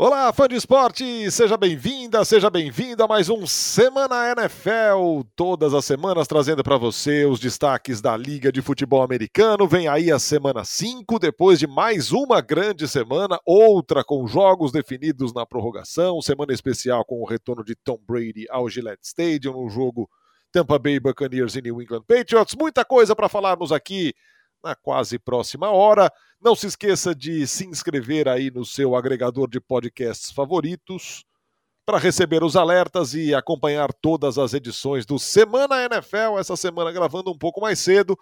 Olá, fã de esporte! Seja bem-vinda, seja bem-vindo a mais um Semana NFL. Todas as semanas trazendo para você os destaques da Liga de Futebol Americano. Vem aí a semana 5, depois de mais uma grande semana, outra com jogos definidos na prorrogação, semana especial com o retorno de Tom Brady ao Gillette Stadium, no jogo Tampa Bay Buccaneers e New England Patriots. Muita coisa para falarmos aqui na quase próxima hora. Não se esqueça de se inscrever aí no seu agregador de podcasts favoritos para receber os alertas e acompanhar todas as edições do Semana NFL. Essa semana gravando um pouco mais cedo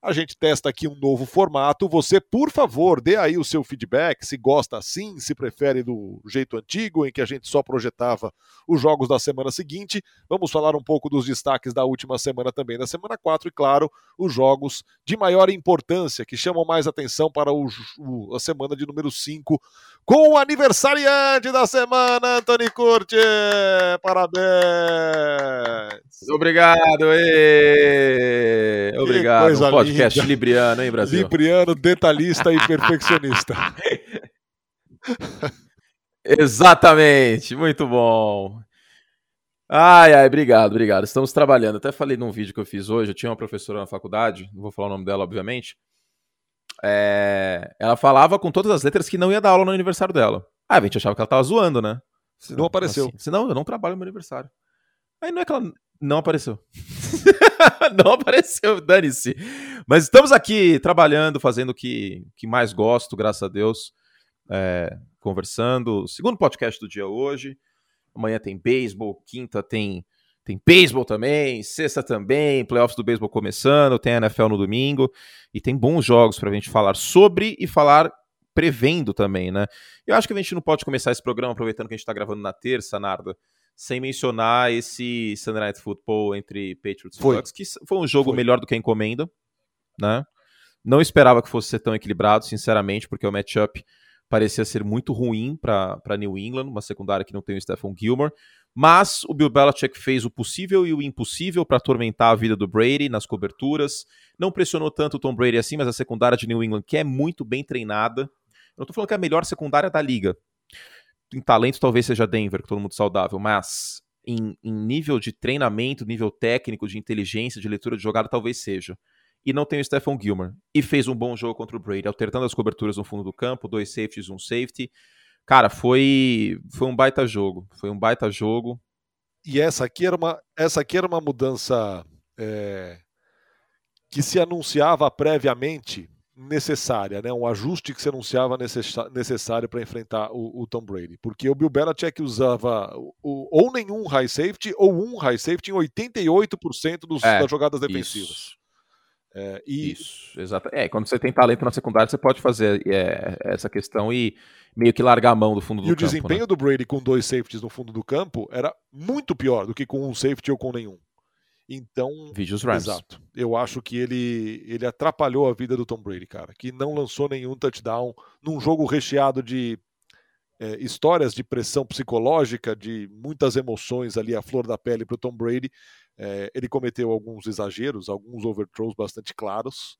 a gente testa aqui um novo formato. Você, por favor, dê aí o seu feedback, se gosta assim, se prefere do jeito antigo, em que a gente só projetava os jogos da semana seguinte. Vamos falar um pouco dos destaques da última semana também, da semana 4, e claro, os jogos de maior importância, que chamam mais atenção para o, o, a semana de número 5, com o aniversariante da semana, Antony Curti. Parabéns! Obrigado, ê! Obrigado. Podcast libriano, hein, Brasil? Libriano, detalhista e perfeccionista. Exatamente, muito bom. Ai, ai, obrigado, obrigado. Estamos trabalhando. Até falei num vídeo que eu fiz hoje. Eu tinha uma professora na faculdade, não vou falar o nome dela, obviamente. É... Ela falava com todas as letras que não ia dar aula no aniversário dela. Ah, a gente achava que ela tava zoando, né? Não apareceu. Assim, senão eu não trabalho no meu aniversário. Aí não é que ela não apareceu. não apareceu, dane-se. Mas estamos aqui trabalhando, fazendo o que, que mais gosto, graças a Deus. É, conversando. Segundo podcast do dia hoje. Amanhã tem beisebol, quinta tem tem beisebol também, sexta também, playoffs do beisebol começando, tem NFL no domingo e tem bons jogos para a gente falar sobre e falar prevendo também, né? Eu acho que a gente não pode começar esse programa aproveitando que a gente está gravando na terça, Narda, sem mencionar esse Sunday Night Football entre Patriots e Bucks, que foi um jogo foi. melhor do que a encomenda, né? Não esperava que fosse ser tão equilibrado, sinceramente, porque o matchup parecia ser muito ruim para New England, uma secundária que não tem o Stephen Gilmore, mas o Bill Belichick fez o possível e o impossível para atormentar a vida do Brady nas coberturas, não pressionou tanto o Tom Brady assim, mas a secundária de New England, que é muito bem treinada, eu não estou falando que é a melhor secundária da liga, em talento talvez seja Denver, que todo mundo saudável, mas em, em, nível de treinamento, nível técnico, de inteligência, de leitura de jogada, talvez seja. E não tem o Stephon Gilmer. E fez um bom jogo contra o Brady, alternando as coberturas no fundo do campo, dois safeties, um safety. Cara, foi, foi um baita jogo. Foi um baita jogo. E essa aqui era uma, essa aqui era uma mudança é, que se anunciava previamente necessária, né? um ajuste que se anunciava necessário para enfrentar o, o, Tom Brady. Porque o Bill Belichick usava o, ou nenhum high safety ou um high safety em 88% dos, é, das jogadas defensivas. Isso. É, e... Isso, exato. É, quando você tem talento na secundária, você pode fazer é, essa questão e meio que largar a mão do fundo do campo. E o desempenho né? do Brady com dois safeties no fundo do campo era muito pior do que com um safety ou com nenhum. Então, Vídeos Rams. exato. Eu acho que ele ele atrapalhou a vida do Tom Brady, cara, que não lançou nenhum touchdown num jogo recheado de é, histórias de pressão psicológica, de muitas emoções ali à flor da pele para o Tom Brady. É, ele cometeu alguns exageros, alguns overthrows bastante claros,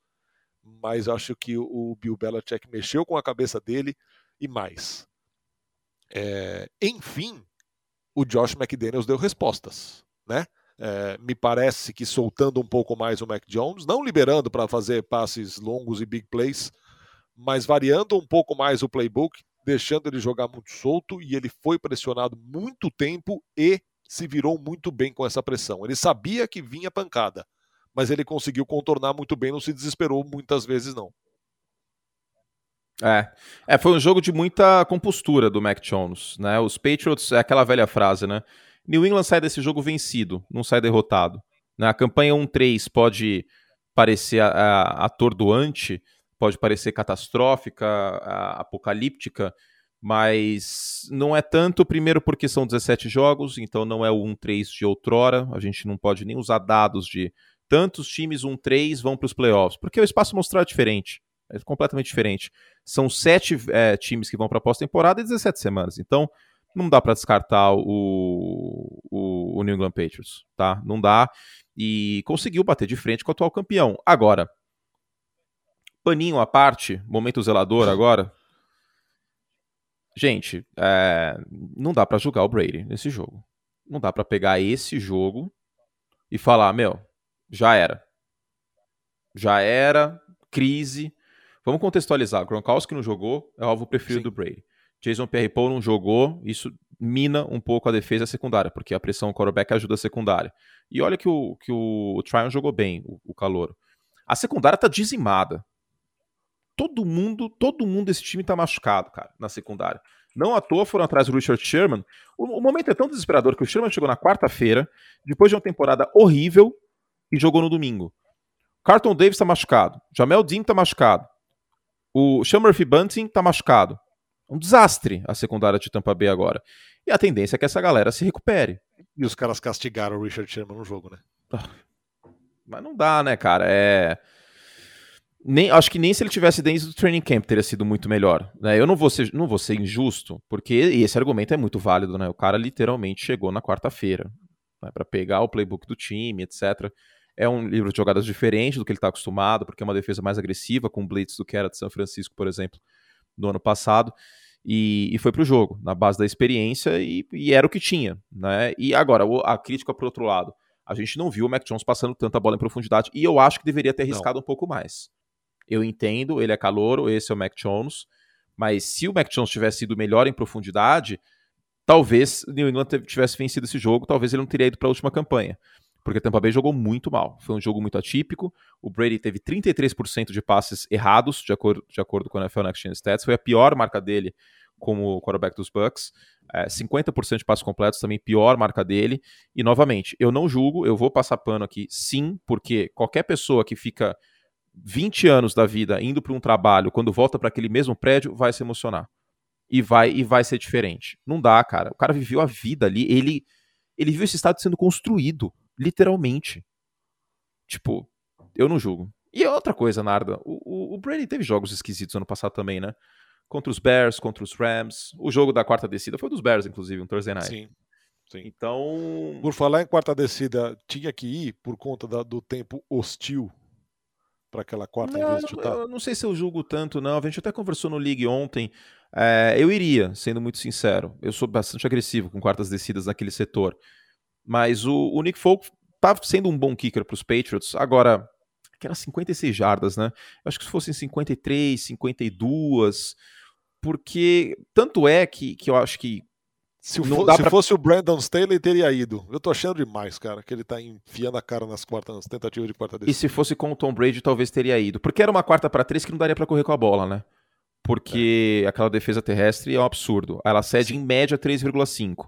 mas acho que o Bill Belichick mexeu com a cabeça dele e mais. É, enfim, o Josh McDaniels deu respostas, né? É, me parece que soltando um pouco mais o Mac Jones, não liberando para fazer passes longos e big plays, mas variando um pouco mais o playbook, deixando ele jogar muito solto e ele foi pressionado muito tempo e se virou muito bem com essa pressão. Ele sabia que vinha pancada, mas ele conseguiu contornar muito bem, não se desesperou muitas vezes não. É. é, foi um jogo de muita compostura do Mac Jones, né? Os Patriots, é aquela velha frase, né? New England sai desse jogo vencido, não sai derrotado. Né? A campanha 1-3 pode parecer atordoante, pode parecer catastrófica, apocalíptica, mas não é tanto, primeiro porque são 17 jogos, então não é o 1-3 de outrora, a gente não pode nem usar dados de tantos times 1-3 vão para os playoffs, porque o espaço mostrar é diferente, é completamente diferente. São sete é, times que vão para a pós-temporada e 17 semanas, então não dá para descartar o, o, o, New England Patriots, tá? Não dá. E conseguiu bater de frente com o atual campeão. Agora, paninho à parte, momento zelador agora. gente, é, não dá para julgar o Brady nesse jogo. Não dá para pegar esse jogo e falar, meu, já era. Já era, crise. Vamos contextualizar. Gronkowski não jogou, é o alvo preferido Sim. do Brady. Jason Pierre-Paul não jogou, isso mina um pouco a defesa secundária, porque a pressão quarterback ajuda a secundária. E olha que o, que o Tryon jogou bem, o, o calor. A secundária tá dizimada. Todo mundo, todo mundo desse time tá machucado, cara, na secundária. Não à toa foram atrás do Richard Sherman. O, o momento é tão desesperador que o Sherman chegou na quarta-feira, depois de uma temporada horrível, e jogou no domingo. Carlton Davis tá machucado. Jamel Dean tá machucado. O Sean Murphy Bunting tá machucado. Um desastre a secundária de Tampa Bay agora. E a tendência é que essa galera se recupere. E os caras castigaram o Richard Sherman no jogo, né? Ah, mas não dá, né, cara? É. Nem, acho que nem se ele tivesse dentro do training camp teria sido muito melhor. Né? Eu não vou, ser, não vou ser injusto, porque esse argumento é muito válido, né? O cara literalmente chegou na quarta-feira né, para pegar o playbook do time, etc. É um livro de jogadas diferente do que ele está acostumado, porque é uma defesa mais agressiva com blitz do que era de São Francisco, por exemplo, no ano passado. E, e foi para o jogo, na base da experiência, e, e, era o que tinha. Né? E agora, a crítica por outro lado. A gente não viu o Mac Jones passando tanta bola em profundidade, e eu acho que deveria ter arriscado não. um pouco mais. Eu entendo, ele é calouro, esse é o Mac Jones, mas se o Mac Jones tivesse sido melhor em profundidade, talvez o New England tivesse vencido esse jogo, talvez ele não teria ido para a última campanha. Porque Tampa Bay jogou muito mal. Foi um jogo muito atípico. O Brady teve 33% de passes errados, de acordo, de acordo com a NFL Next Gen Stats. Foi a pior marca dele como quarterback dos Bucks. É, 50% de passos completos, também pior marca dele. E, novamente, eu não julgo, eu vou passar pano aqui, sim, porque qualquer pessoa que fica 20 anos da vida indo para um trabalho, quando volta para aquele mesmo prédio, vai se emocionar. E vai e vai ser diferente. Não dá, cara. O cara viveu a vida ali, ele ele viu esse estado sendo construído, literalmente. Tipo, eu não julgo. E outra coisa, Narda, o, o, o Brady teve jogos esquisitos ano passado também, né? Contra os Bears, contra os Rams. O jogo da quarta descida foi dos Bears, inclusive, um Thursday Night. Sim. Sim. Então. Por falar em quarta descida, tinha que ir por conta da, do tempo hostil para aquela quarta não, vez de chutar? Eu não sei se eu julgo tanto, não. A gente até conversou no League ontem. É, eu iria, sendo muito sincero. Eu sou bastante agressivo com quartas descidas naquele setor. Mas o, o Nick Folk tá sendo um bom kicker para os Patriots. Agora, aquelas 56 jardas, né? Eu acho que se fossem 53, 52. Porque tanto é que, que eu acho que se, for, se pra... fosse o Brandon Staley, teria ido. Eu tô achando demais, cara, que ele tá enfiando a cara nas quartas, nas tentativas de quarta descida. E se fosse com o Tom Brady, talvez teria ido. Porque era uma quarta para três que não daria para correr com a bola, né? Porque é. aquela defesa terrestre é um absurdo. Ela cede Sim. em média 3,5,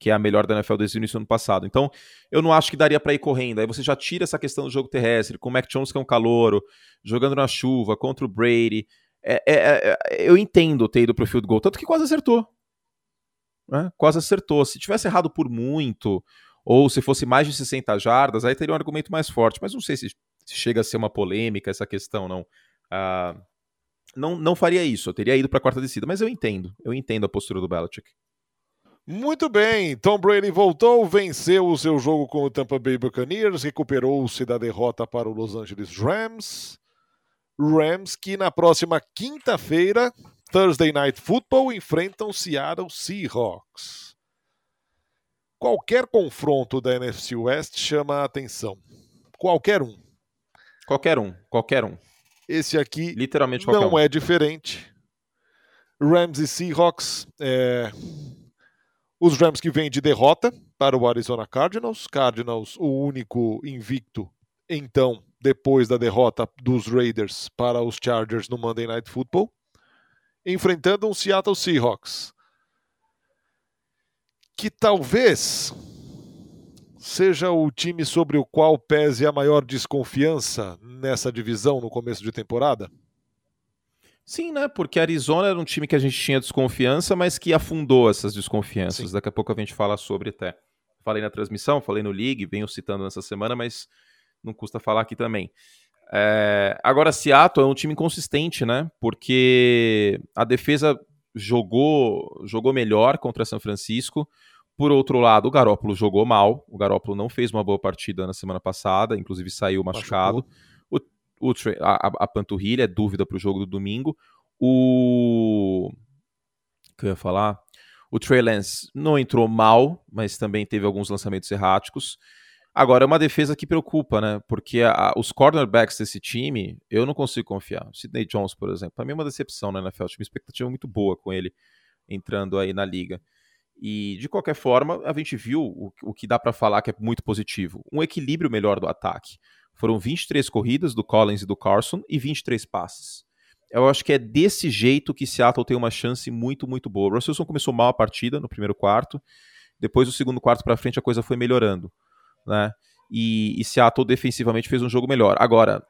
que é a melhor da NFL desde o início do ano passado. Então, eu não acho que daria para ir correndo. Aí você já tira essa questão do jogo terrestre, com o Mac Jones que é um calouro, jogando na chuva, contra o Brady. É, é, é, eu entendo ter ido pro field goal, tanto que quase acertou né? quase acertou. Se tivesse errado por muito, ou se fosse mais de 60 jardas, aí teria um argumento mais forte. Mas não sei se, se chega a ser uma polêmica essa questão, não. Ah, não, não faria isso, eu teria ido para a quarta descida, mas eu entendo, eu entendo a postura do Belichick. Muito bem, Tom Brady voltou, venceu o seu jogo com o Tampa Bay Buccaneers, recuperou-se da derrota para o Los Angeles Rams. Rams que na próxima quinta-feira Thursday Night Football enfrentam Seattle Seahawks. Qualquer confronto da NFC West chama a atenção. Qualquer um. Qualquer um, qualquer um. Esse aqui Literalmente não um. é diferente. Rams e Seahawks. É... Os Rams que vêm de derrota para o Arizona Cardinals. Cardinals, o único invicto, então, depois da derrota dos Raiders para os Chargers no Monday Night Football enfrentando um Seattle Seahawks. Que talvez seja o time sobre o qual pese a maior desconfiança nessa divisão no começo de temporada? Sim, né? Porque Arizona era um time que a gente tinha desconfiança, mas que afundou essas desconfianças. Sim. Daqui a pouco a gente fala sobre até. Falei na transmissão, falei no League, venho citando nessa semana, mas não custa falar aqui também. É, agora, Seattle é um time inconsistente, né? Porque a defesa jogou, jogou melhor contra São Francisco. Por outro lado, o Garópolo jogou mal. O Garópolo não fez uma boa partida na semana passada, inclusive saiu machucado. O, o, a, a panturrilha é dúvida para o jogo do domingo. O que eu ia falar. O Trey Lance não entrou mal, mas também teve alguns lançamentos erráticos. Agora, é uma defesa que preocupa, né? Porque a, os cornerbacks desse time, eu não consigo confiar. Sidney Jones, por exemplo, para mim é uma decepção na NFL. Tive uma expectativa muito boa com ele entrando aí na liga. E, de qualquer forma, a gente viu o, o que dá para falar que é muito positivo. Um equilíbrio melhor do ataque. Foram 23 corridas do Collins e do Carson e 23 passes. Eu acho que é desse jeito que Seattle tem uma chance muito, muito boa. O Russell começou mal a partida no primeiro quarto. Depois, do segundo quarto para frente, a coisa foi melhorando né? E, e Seattle defensivamente fez um jogo melhor. Agora,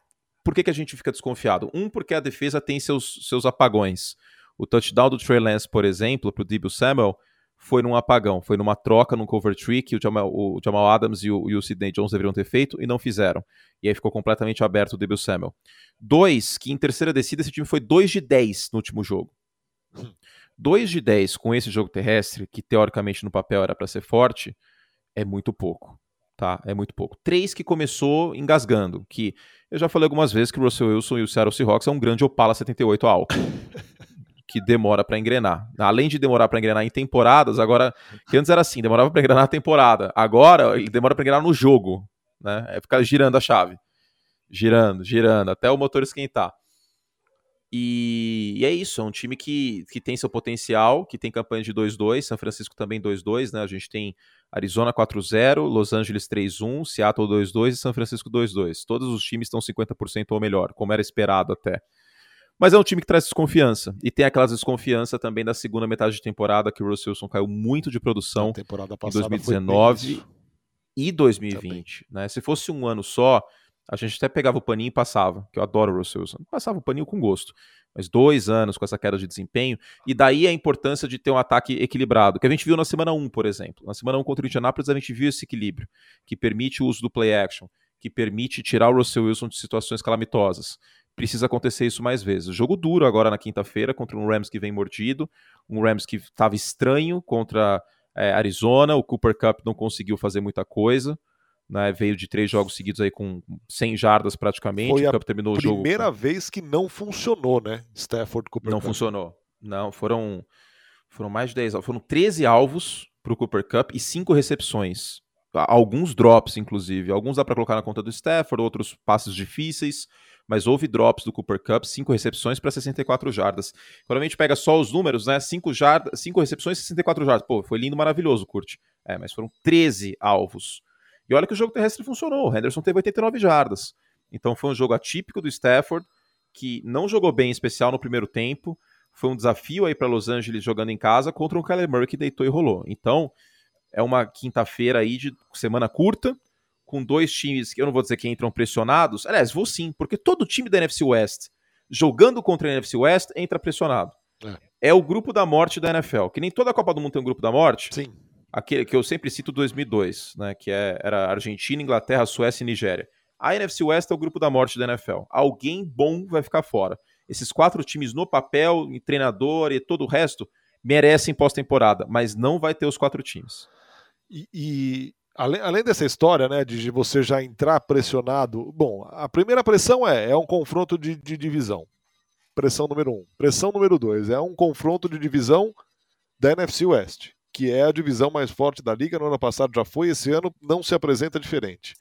por que, que a gente fica desconfiado? Um, porque a defesa tem seus, seus apagões. O touchdown do Trey Lance, por exemplo, para o Debo Samuel, foi num apagão, foi numa troca, num cover tree que o Jamal, o Jamal Adams e o, e o Sidney Jones deveriam ter feito e não fizeram. E aí ficou completamente aberto o Debo Samuel. Dois, que em terceira descida esse time foi 2 de 10 no último jogo. 2 de 10 com esse jogo terrestre, que teoricamente no papel era para ser forte, é muito pouco tá? É muito pouco. Três que começou engasgando, que eu já falei algumas vezes que o Russell Wilson e o Seattle Seahawks é um grande Opala 78 alto. Que demora para engrenar. Além de demorar para engrenar em temporadas, agora que antes era assim, demorava para engrenar na temporada. Agora ele demora para engrenar no jogo, né? É ficar girando a chave. Girando, girando, até o motor esquentar. E, e, é isso, é um time que, que tem seu potencial, que tem campanha de 2-2, São Francisco também 2-2, né? A gente tem Arizona 4-0, Los Angeles 3-1, Seattle 2-2 e São Francisco 2-2. Todos os times estão 50% ou melhor, como era esperado até. Mas é um time que traz desconfiança. E tem aquelas desconfiança também da segunda metade de temporada, que o Russell Wilson caiu muito de produção em 2019 e 2020. Né? Se fosse um ano só, a gente até pegava o paninho e passava, que eu adoro o Russell Wilson. Passava o paninho com gosto. Mas dois anos com essa queda de desempenho, e daí a importância de ter um ataque equilibrado, que a gente viu na semana 1, por exemplo. Na semana 1 contra o Indianapolis, a gente viu esse equilíbrio, que permite o uso do play action, que permite tirar o Russell Wilson de situações calamitosas. Precisa acontecer isso mais vezes. Jogo duro agora na quinta-feira contra um Rams que vem mordido, um Rams que estava estranho contra é, Arizona, o Cooper Cup não conseguiu fazer muita coisa né, veio de três jogos seguidos aí com 100 jardas praticamente. Foi a terminou o jogo. primeira vez que não funcionou, né? Stafford Cooper Não Cup. funcionou. Não, foram, foram mais de 10 Foram 13 alvos para o Cooper Cup e 5 recepções. Alguns drops, inclusive. Alguns dá para colocar na conta do Stafford, outros passes difíceis. Mas houve drops do Cooper Cup, 5 recepções para 64 jardas. Quando a gente pega só os números, né? 5 jardas, 5 recepções e 64 jardas. Pô, foi lindo, maravilhoso, curte. É, mas foram 13 alvos. E olha que o jogo terrestre funcionou. O Henderson teve 89 jardas. Então foi um jogo atípico do Stafford, que não jogou bem em especial no primeiro tempo. Foi um desafio aí para Los Angeles jogando em casa contra um Kyler Murray que deitou e rolou. Então, é uma quinta-feira aí de semana curta, com dois times que eu não vou dizer que entram pressionados. Aliás, vou sim, porque todo time da NFC West jogando contra a NFC West entra pressionado. É. é o grupo da morte da NFL. Que nem toda a Copa do Mundo tem um grupo da morte. Sim aquele que eu sempre cito 2002, né, que é, era Argentina, Inglaterra, Suécia e Nigéria. A NFC West é o grupo da morte da NFL. Alguém bom vai ficar fora. Esses quatro times no papel, em treinador e todo o resto, merecem pós-temporada, mas não vai ter os quatro times. E, e além, além, dessa história, né, de você já entrar pressionado, bom, a primeira pressão é, é um confronto de, de divisão. Pressão número um. Pressão número dois é um confronto de divisão da NFC West que é a divisão mais forte da liga. No ano passado já foi, esse ano não se apresenta diferente.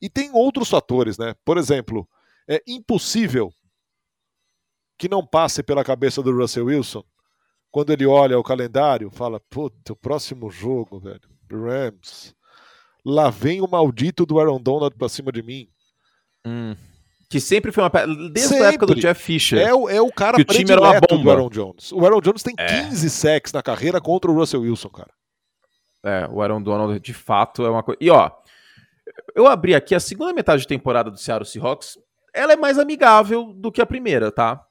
E tem outros fatores, né? Por exemplo, é impossível que não passe pela cabeça do Russell Wilson quando ele olha o calendário, fala: puta, o próximo jogo, velho, Rams. Lá vem o maldito do Aaron Donald pra cima de mim. Hum. Que sempre foi uma. Desde sempre. a época do Jeff Fisher. É, o, é o cara que o time era uma bomba. do Aaron Jones. O Aaron Jones tem é. 15 sacks na carreira contra o Russell Wilson, cara. É, o Aaron Donald de fato é uma coisa. E ó, eu abri aqui a segunda metade de temporada do Seattle Seahawks. Ela é mais amigável do que a primeira, tá?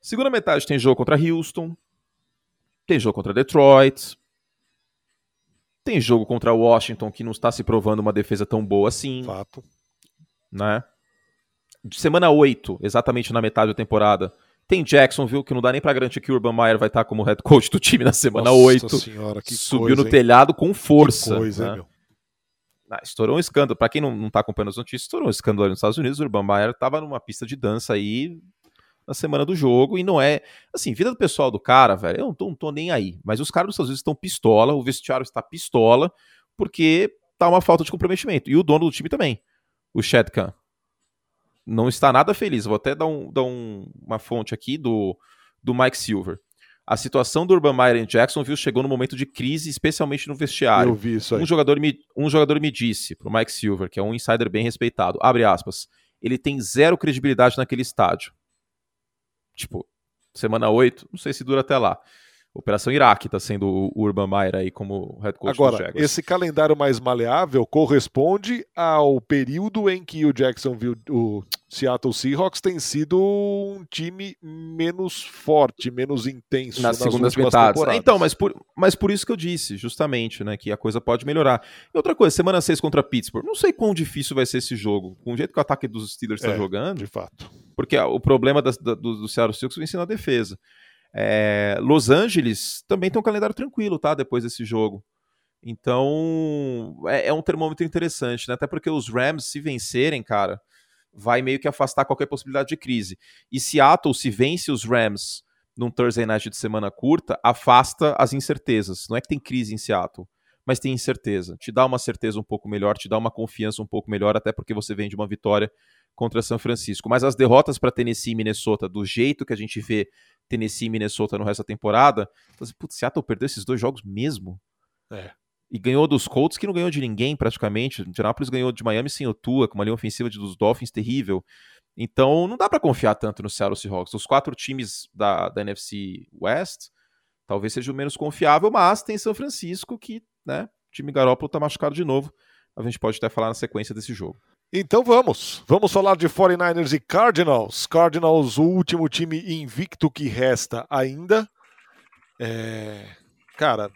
Segunda metade tem jogo contra Houston, tem jogo contra Detroit, tem jogo contra Washington que não está se provando uma defesa tão boa assim. Fato. Né? de semana 8, exatamente na metade da temporada, tem Jacksonville, que não dá nem pra garantir que o Urban Meyer vai estar como head coach do time na semana Nossa 8. Senhora, que Subiu coisa, no telhado com força. Que coisa, né? meu? Ah, estourou um escândalo. Pra quem não, não tá acompanhando as notícias, estourou um escândalo nos Estados Unidos. O Urban Meyer tava numa pista de dança aí na semana do jogo e não é. Assim, vida do pessoal do cara, velho, eu não tô, não tô nem aí. Mas os caras dos Estados Unidos estão pistola, o vestiário está pistola, porque tá uma falta de comprometimento. E o dono do time também, o Chad Khan. Não está nada feliz. Vou até dar, um, dar um, uma fonte aqui do, do Mike Silver. A situação do Urban Meyer em Jacksonville chegou no momento de crise, especialmente no vestiário. Eu vi isso aí. Um jogador me, um jogador me disse, pro Mike Silver, que é um insider bem respeitado, abre aspas, ele tem zero credibilidade naquele estádio. Tipo, semana 8, não sei se dura até lá. Operação Iraque está sendo o Urban Meyer aí como head coach Agora, dos Jaguars. esse calendário mais maleável corresponde ao período em que o Jacksonville, o Seattle Seahawks tem sido um time menos forte, menos intenso nas, nas segundas últimas metades. temporadas. Então, mas por, mas por isso que eu disse, justamente, né, que a coisa pode melhorar. E outra coisa, semana 6 contra Pittsburgh, não sei quão difícil vai ser esse jogo, com o jeito que o ataque dos Steelers está É, jogando, de fato. porque ah, o problema das- da- do, do Seattle Seahawks vem sendo a defesa. É, Los Angeles também tem um calendário tranquilo, tá? Depois desse jogo. Então, é, é um termômetro interessante, né? Até porque os Rams, se vencerem, cara, vai meio que afastar qualquer possibilidade de crise. E Seattle, se vence os Rams num Thursday Night de semana curta, afasta as incertezas. Não é que tem crise em Seattle, mas tem incerteza. Te dá uma certeza um pouco melhor, te dá uma confiança um pouco melhor, até porque você vem de uma vitória contra São Francisco. Mas as derrotas para Tennessee e Minnesota, do jeito que a gente vê Tennessee e Minnesota no resto da temporada, assim, putz, Seattle perdeu esses dois jogos mesmo? É. E ganhou dos Colts, que não ganhou de ninguém praticamente. Indianapolis ganhou de Miami sem o Tua, com uma linha ofensiva dos Dolphins terrível. Então não dá para confiar tanto no Seattle Seahawks. Os quatro times da, da NFC West talvez seja o menos confiável, mas tem São Francisco que, né, o time Garoppolo tá machucado de novo. A gente pode até falar na sequência desse jogo. Então vamos. Vamos falar de 49ers e Cardinals. Cardinals, o último time invicto que resta ainda. É, Cara,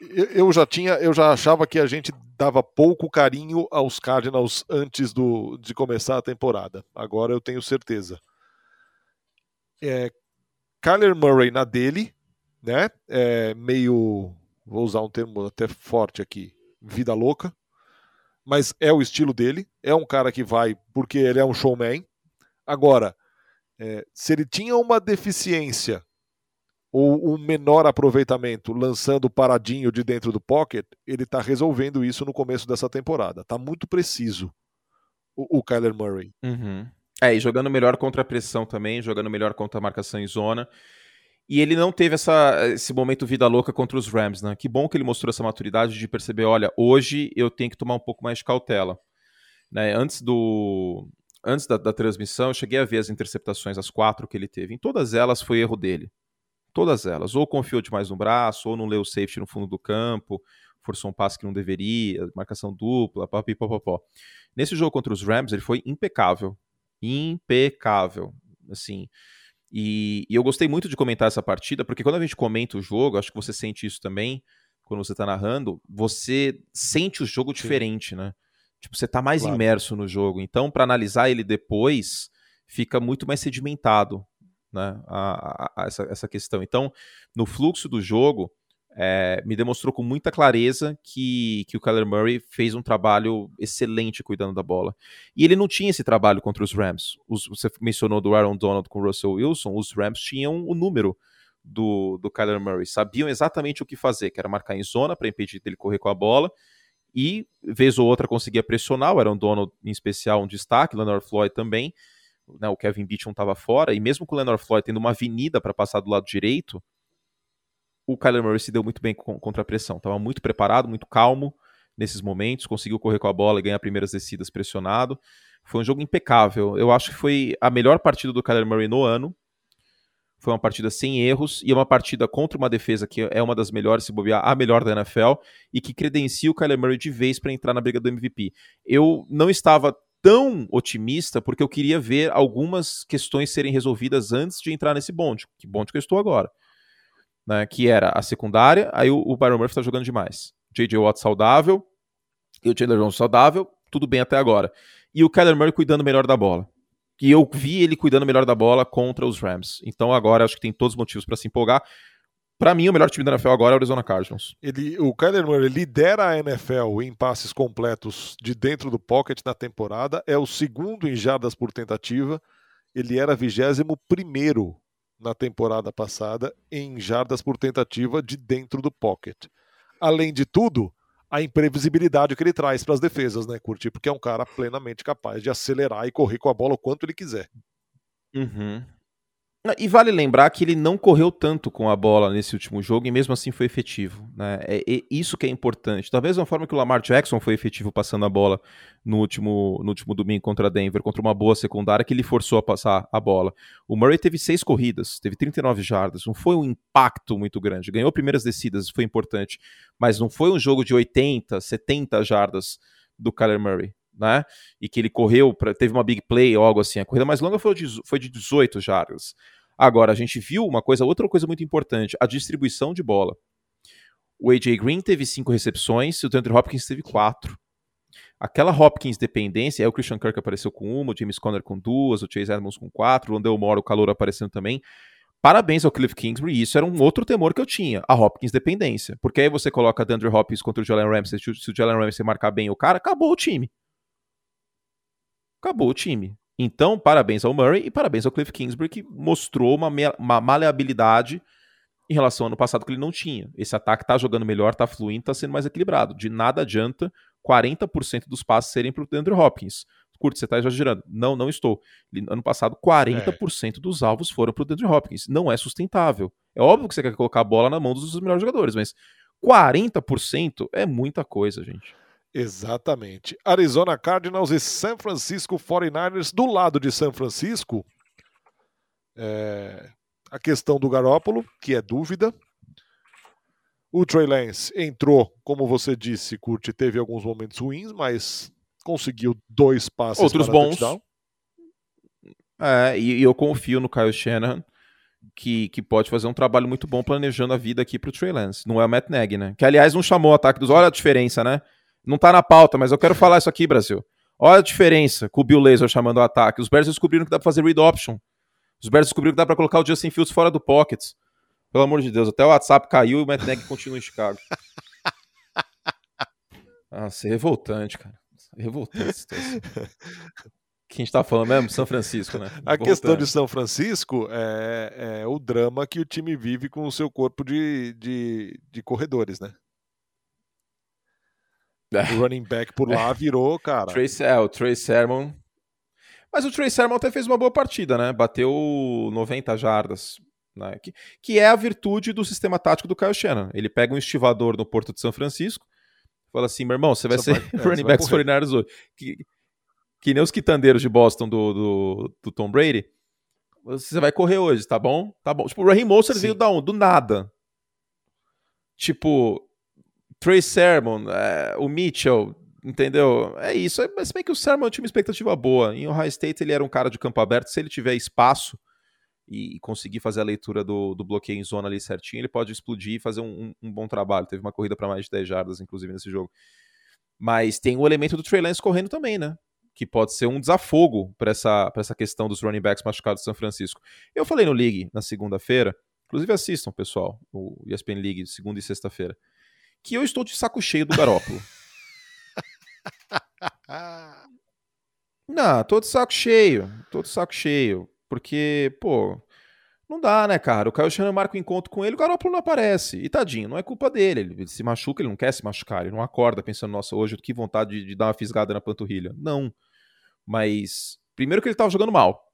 eu já tinha, eu já achava que a gente dava pouco carinho aos Cardinals antes do, de começar a temporada. Agora eu tenho certeza. É, Kyler Murray na dele, né? É meio, vou usar um termo até forte aqui, vida louca mas é o estilo dele. É um cara que vai porque ele é um showman. Agora, é, se ele tinha uma deficiência ou um menor aproveitamento lançando paradinho de dentro do pocket, ele está resolvendo isso no começo dessa temporada. Tá muito preciso o, o Kyler Murray. É, e jogando melhor contra a pressão também, jogando melhor contra a marcação em zona. E ele não teve essa, esse momento vida louca contra os Rams, né? Que bom que ele mostrou essa maturidade de perceber, olha, hoje eu tenho que tomar um pouco mais de cautela. Né? Antes do antes da, da transmissão, eu cheguei a ver as interceptações, as quatro que ele teve. Em todas elas foi erro dele. Todas elas. Ou confiou demais no braço, ou não leu o safety no fundo do campo, forçou um passe que não deveria, marcação dupla, papi, popopó. Nesse jogo contra os Rams, ele foi impecável. Impecável. Assim, e, e, eu gostei muito de comentar essa partida, porque quando a gente comenta o jogo, acho que você sente isso também, quando você tá narrando, você sente o jogo diferente, Sim. né? Tipo, você tá mais claro. imerso no jogo. Então, para analisar ele depois, fica muito mais sedimentado, né? A, a, a essa, essa questão. Então, no fluxo do jogo, é, me demonstrou com muita clareza que, que o Kyler Murray fez um trabalho excelente cuidando da bola. E ele não tinha esse trabalho contra os Rams. Os, você mencionou do Aaron Donald com o Russell Wilson, os Rams tinham o número do, do Kyler Murray, sabiam exatamente o que fazer, que era marcar em zona para impedir dele correr com a bola, e vez ou outra conseguia pressionar, o Aaron Donald em especial um destaque, o Leonard Floyd também, né, o Kevin Beachum estava fora, e mesmo com o Leonard Floyd tendo uma avenida para passar do lado direito, o Kyler Murray se deu muito bem contra a pressão. Estava muito preparado, muito calmo nesses momentos, conseguiu correr com a bola e ganhar primeiras descidas pressionado. Foi um jogo impecável. Eu acho que foi a melhor partida do Kyler Murray no ano. Foi uma partida sem erros e é uma partida contra uma defesa que é uma das melhores, se bobear, a melhor da NFL e que credencia o Kyler Murray de vez para entrar na briga do MVP. Eu não estava tão otimista porque eu queria ver algumas questões serem resolvidas antes de entrar nesse bonde. Que bonde que eu estou agora né, que era a secundária, aí o, o Byron Murphy tá jogando demais. J.J. Watt saudável, e o Chandler Jones saudável, tudo bem até agora. E o Kyler Murray cuidando melhor da bola. E eu vi ele cuidando melhor da bola contra os Rams. Então agora acho que tem todos os motivos para se empolgar. Para mim, o melhor time da NFL agora é o Arizona Cardinals. Ele, o Kyler Murray lidera a NFL em passes completos de dentro do pocket na temporada, é o segundo em jardas por tentativa ele era 21 na temporada passada em jardas por tentativa de dentro do pocket. Além de tudo, a imprevisibilidade que ele traz para as defesas, né, Curti? Porque é um cara plenamente capaz de acelerar e correr com a bola o quanto ele quiser. Uhum. E vale lembrar que ele não correu tanto com a bola nesse último jogo e mesmo assim foi efetivo. Né? É, é, isso que é importante. Da mesma forma que o Lamar Jackson foi efetivo passando a bola no último, no último domingo contra Denver, contra uma boa secundária que ele forçou a passar a bola. O Murray teve seis corridas, teve 39 jardas, não foi um impacto muito grande. Ganhou primeiras descidas, foi importante, mas não foi um jogo de 80, 70 jardas do Kyler Murray né? E que ele correu, pra, teve uma big play ou algo assim. A corrida mais longa foi de, foi de 18 jardas. Agora, a gente viu uma coisa, outra coisa muito importante, a distribuição de bola. O AJ Green teve cinco recepções e o Andrew Hopkins teve quatro. Aquela Hopkins dependência, aí o Christian Kirk apareceu com uma, o James Conner com duas, o Chase Edmonds com quatro, o Andel Moore, o calor aparecendo também. Parabéns ao Cliff Kingsbury, isso era um outro temor que eu tinha, a Hopkins dependência. Porque aí você coloca a Andrew Hopkins contra o Jalen Ramsey, se o Jalen Ramsey marcar bem o cara, acabou o time acabou o time. Então, parabéns ao Murray e parabéns ao Cliff Kingsbury, que mostrou uma, uma maleabilidade em relação ao ano passado que ele não tinha. Esse ataque tá jogando melhor, tá fluindo, tá sendo mais equilibrado. De nada adianta 40% dos passes serem pro Andrew Hopkins. Curto, você tá exagerando. Não, não estou. Ano passado, 40% é. dos alvos foram pro Andrew Hopkins. Não é sustentável. É óbvio que você quer colocar a bola na mão dos melhores jogadores, mas 40% é muita coisa, gente. Exatamente. Arizona Cardinals e San Francisco 49ers do lado de São Francisco. É... a questão do Garópolo, que é dúvida. O Trey Lance entrou, como você disse, Curte, teve alguns momentos ruins, mas conseguiu dois passes Outros bons. É, e, e, eu confio no Kyle Shanahan, que, que pode fazer um trabalho muito bom planejando a vida aqui pro Trey Lance. Não é o Matt Nagy, né? Que, aliás, não chamou o ataque dos... Olha a diferença, né? Não tá na pauta, mas eu quero falar isso aqui, Brasil. Olha a diferença com o Bill Laser chamando o ataque. Os Bears descobriram que dá pra fazer read option. Os Bears descobriram que dá pra colocar o Justin Fields fora do pocket. Pelo amor de Deus, até o WhatsApp caiu e o Matt Nagy continua em Chicago. Nossa, é revoltante, cara. É revoltante que a gente tá falando mesmo? São Francisco, né? A questão de São Francisco é, é, o drama que o time vive com o seu corpo de, de, de corredores, né? O running back por lá virou, cara. Trace, é, o Trey Sermon. Mas o Trey Sermon até fez uma boa partida, né? Bateu 90 jardas. Né? Que, que é a virtude do sistema tático do Kyle Shannon. Ele pega um estivador no Porto de São Francisco fala assim, meu irmão, você vai você ser vai, é, running backs 49ers hoje. Que, que nem os quitandeiros de Boston do, do, do, Tom Brady. Você vai correr hoje, tá bom? Tá bom. Tipo, o Raheem Mostert veio da onde? Do nada. Tipo, Trey Sermon, é, o Mitchell, entendeu? É isso. É, mas bem que o Sermon tinha uma expectativa boa. Em Ohio State ele era um cara de campo aberto. Se ele tiver espaço e conseguir fazer a leitura do, do bloqueio em zona ali certinho, ele pode explodir e fazer um, um, um bom trabalho. Teve uma corrida para mais de 10 jardas, inclusive, nesse jogo. Mas tem o elemento do Trey Lance correndo também, né? Que pode ser um desafogo para essa, essa questão dos running backs machucados de São Francisco. Eu falei no League na segunda-feira, inclusive assistam, pessoal, o ESPN League, segunda e sexta-feira que eu estou de saco cheio do Garópolo. Não, tô de saco cheio. Tô de saco cheio. Porque, pô, não dá, né, cara? O Caio Shannon marca o um encontro com ele, o Garópolo não aparece. E tadinho, não é culpa dele. Ele se machuca, ele não quer se machucar. Ele não acorda pensando, nossa, hoje que vontade de, de dar uma fisgada na panturrilha. Não. Mas, primeiro que ele tava jogando mal.